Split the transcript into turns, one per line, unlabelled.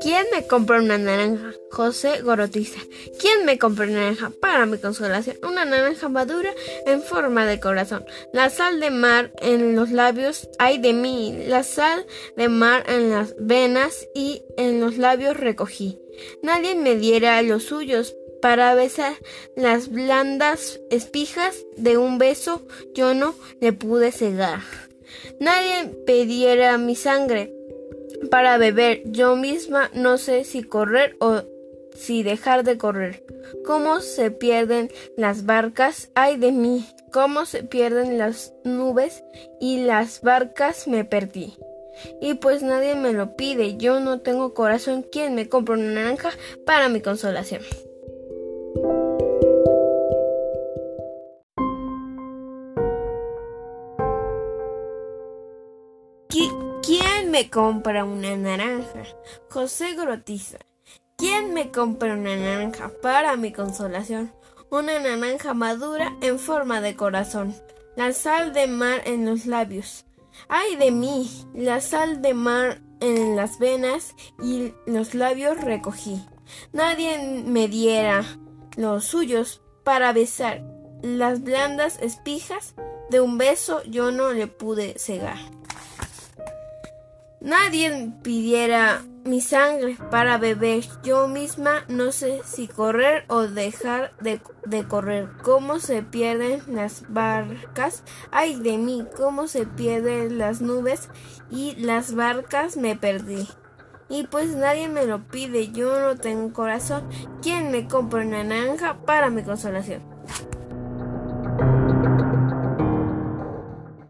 ¿Quién me compra una naranja? José Gorotiza. ¿Quién me compra una naranja? Para mi consolación. Una naranja madura en forma de corazón. La sal de mar en los labios, ay de mí. La sal de mar en las venas y en los labios recogí. Nadie me diera los suyos para besar las blandas espijas de un beso yo no le pude cegar. Nadie pidiera mi sangre para beber. Yo misma no sé si correr o si dejar de correr. Cómo se pierden las barcas, ay de mí, cómo se pierden las nubes y las barcas me perdí. Y pues nadie me lo pide, yo no tengo corazón, ¿quién me compra una naranja para mi consolación? ¿Quién me compra una naranja? José Grotiza. ¿Quién me compra una naranja para mi consolación? Una naranja madura en forma de corazón. La sal de mar en los labios. ¡Ay de mí! La sal de mar en las venas y los labios recogí. Nadie me diera los suyos para besar las blandas espijas de un beso yo no le pude cegar. Nadie pidiera mi sangre para beber. Yo misma no sé si correr o dejar de, correr. Cómo se pierden las barcas. Ay de mí, cómo se pierden las nubes y las barcas me perdí. Y pues nadie me lo pide, yo no tengo corazón. ¿Quién me compra una naranja para mi consolación?